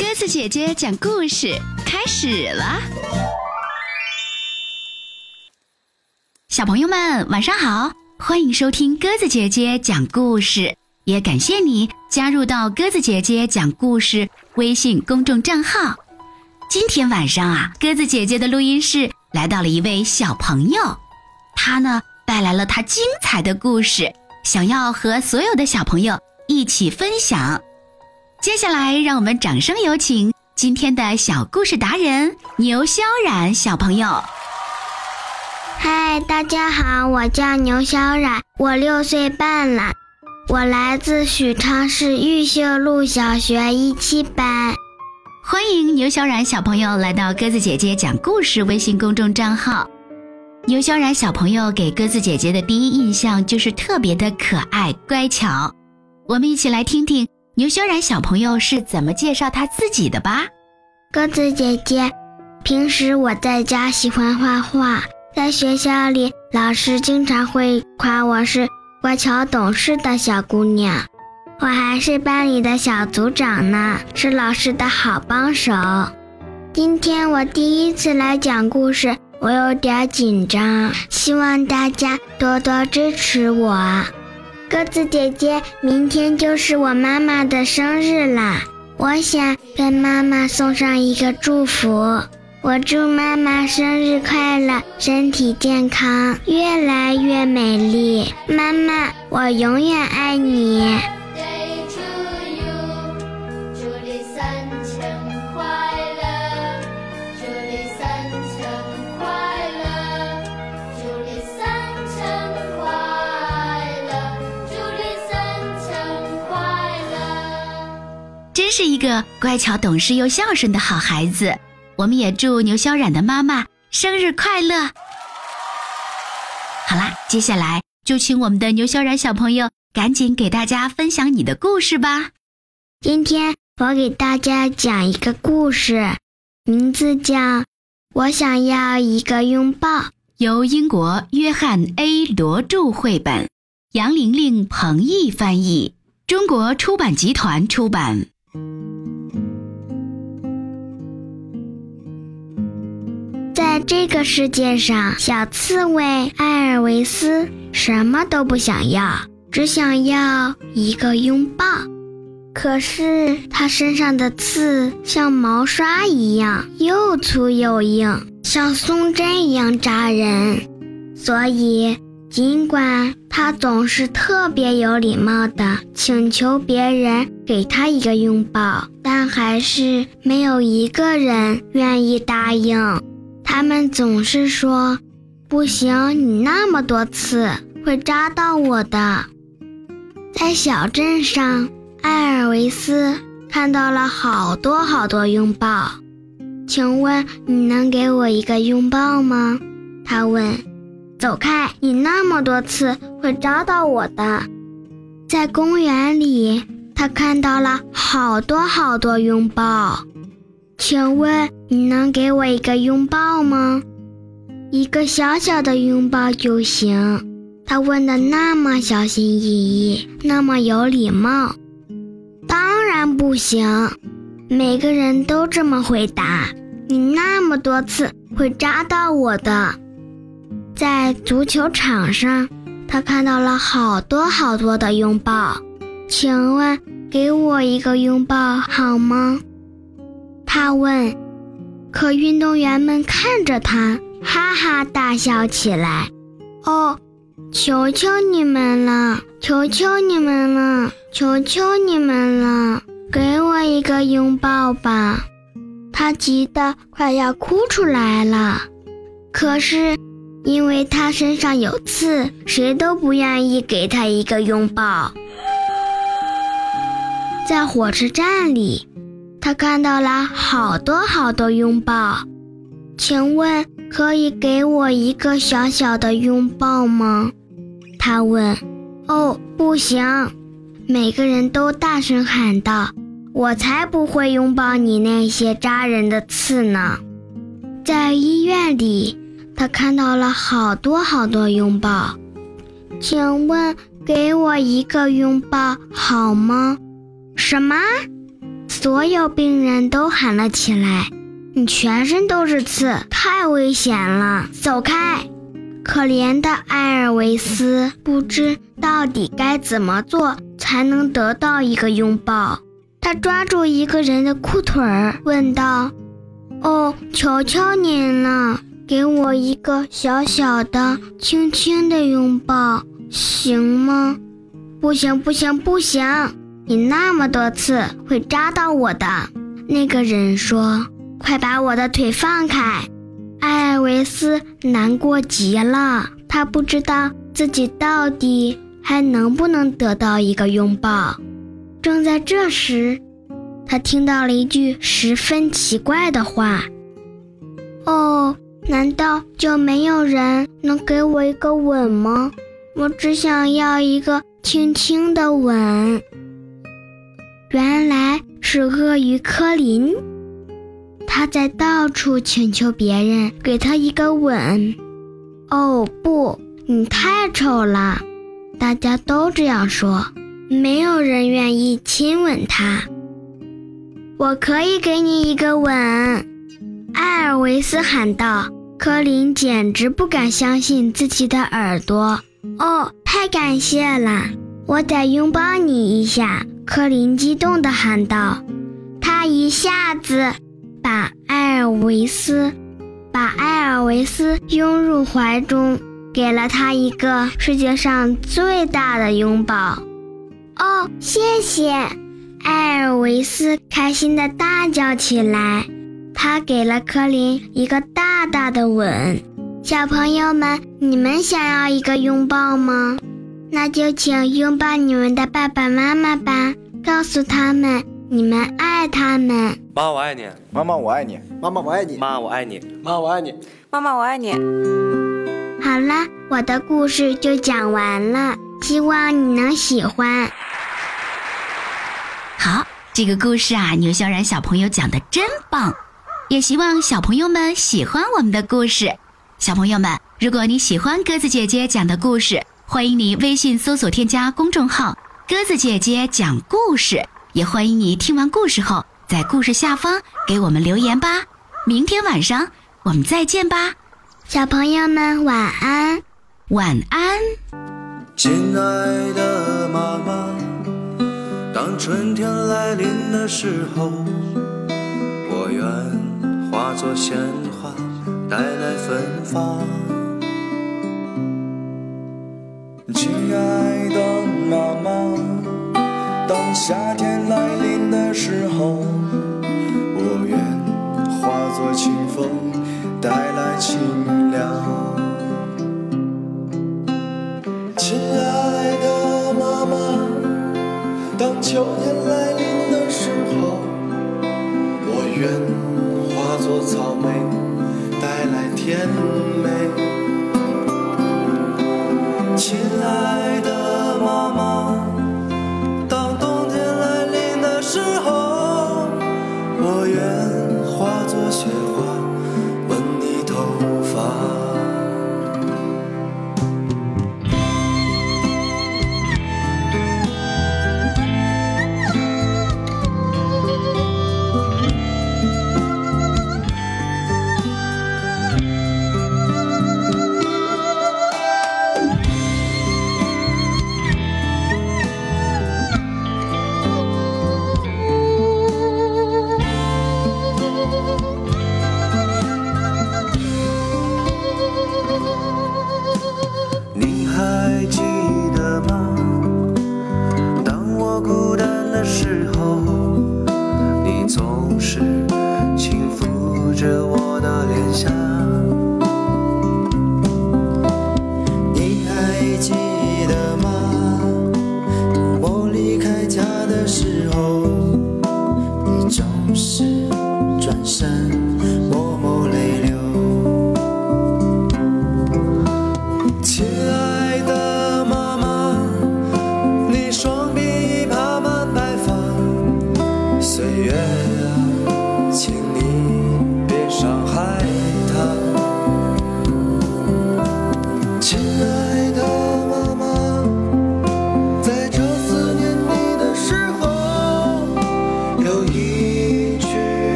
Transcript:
鸽子姐姐讲故事开始了，小朋友们晚上好，欢迎收听鸽子姐姐讲故事，也感谢你加入到鸽子姐姐讲故事微信公众账号。今天晚上啊，鸽子姐姐的录音室来到了一位小朋友，他呢带来了他精彩的故事，想要和所有的小朋友一起分享。接下来，让我们掌声有请今天的小故事达人牛潇冉小朋友。嗨，大家好，我叫牛潇冉，我六岁半了，我来自许昌市玉秀路小学一七班。欢迎牛潇冉小朋友来到鸽子姐姐讲故事微信公众账号。牛潇冉小朋友给鸽子姐姐的第一印象就是特别的可爱乖巧。我们一起来听听。牛潇冉小朋友是怎么介绍他自己的吧？鸽子姐姐，平时我在家喜欢画画，在学校里老师经常会夸我是乖巧懂事的小姑娘，我还是班里的小组长呢，是老师的好帮手。今天我第一次来讲故事，我有点紧张，希望大家多多支持我。鸽子姐姐，明天就是我妈妈的生日啦！我想跟妈妈送上一个祝福，我祝妈妈生日快乐，身体健康，越来越美丽。妈妈，我永远爱你。是一个乖巧懂事又孝顺的好孩子，我们也祝牛小冉的妈妈生日快乐。好啦，接下来就请我们的牛小冉小朋友赶紧给大家分享你的故事吧。今天我给大家讲一个故事，名字叫《我想要一个拥抱》，由英国约翰 ·A· 罗著绘本，杨玲玲、彭毅翻译，中国出版集团出版。在这个世界上，小刺猬艾尔维斯什么都不想要，只想要一个拥抱。可是他身上的刺像毛刷一样又粗又硬，像松针一样扎人，所以。尽管他总是特别有礼貌地请求别人给他一个拥抱，但还是没有一个人愿意答应。他们总是说：“不行，你那么多刺会扎到我的。”在小镇上，艾尔维斯看到了好多好多拥抱。请问你能给我一个拥抱吗？他问。走开！你那么多次会扎到我的。在公园里，他看到了好多好多拥抱。请问你能给我一个拥抱吗？一个小小的拥抱就行。他问的那么小心翼翼，那么有礼貌。当然不行。每个人都这么回答。你那么多次会扎到我的。在足球场上，他看到了好多好多的拥抱。请问，给我一个拥抱好吗？他问。可运动员们看着他，哈哈大笑起来。哦，求求你们了，求求你们了，求求你们了，给我一个拥抱吧！他急得快要哭出来了。可是。因为他身上有刺，谁都不愿意给他一个拥抱。在火车站里，他看到了好多好多拥抱。请问可以给我一个小小的拥抱吗？他问。哦，不行！每个人都大声喊道：“我才不会拥抱你那些扎人的刺呢！”在医院里。他看到了好多好多拥抱，请问给我一个拥抱好吗？什么？所有病人都喊了起来：“你全身都是刺，太危险了，走开！”可怜的艾尔维斯不知到底该怎么做才能得到一个拥抱。他抓住一个人的裤腿儿，问道：“哦，求求您了，给我一个小小的、轻轻的拥抱，行吗？”“不行，不行，不行！你那么多刺会扎到我的。”那个人说：“快把我的腿放开！”艾维斯难过极了，他不知道自己到底还能不能得到一个拥抱。正在这时，他听到了一句十分奇怪的话：“哦，难道就没有人能给我一个吻吗？我只想要一个轻轻的吻。”原来是鳄鱼科林，他在到处请求别人给他一个吻。哦不，你太丑了！大家都这样说。没有人愿意亲吻他。我可以给你一个吻，艾尔维斯喊道。科林简直不敢相信自己的耳朵。哦，太感谢了！我得拥抱你一下。科林激动地喊道。他一下子把艾尔维斯把艾尔维斯拥入怀中，给了他一个世界上最大的拥抱。哦，谢谢！艾尔维斯开心的大叫起来。他给了科林一个大大的吻。小朋友们，你们想要一个拥抱吗？那就请拥抱你们的爸爸妈妈吧，告诉他们你们爱他们。妈，我爱你。妈妈，我爱你。妈妈，我爱你。妈，我爱你。妈，我爱你。妈妈，我爱你。好了，我的故事就讲完了，希望你能喜欢。好，这个故事啊，牛小冉小朋友讲的真棒，也希望小朋友们喜欢我们的故事。小朋友们，如果你喜欢鸽子姐姐讲的故事，欢迎你微信搜索添加公众号“鸽子姐姐讲故事”，也欢迎你听完故事后在故事下方给我们留言吧。明天晚上我们再见吧，小朋友们晚安，晚安，亲爱的妈妈。当春天来临的时候，我愿化作鲜花，带来芬芳。亲爱的妈妈，当夏天来临的时候，我愿化作清风，带来清凉。亲爱的妈妈。当秋天来临草莓，带来甜美。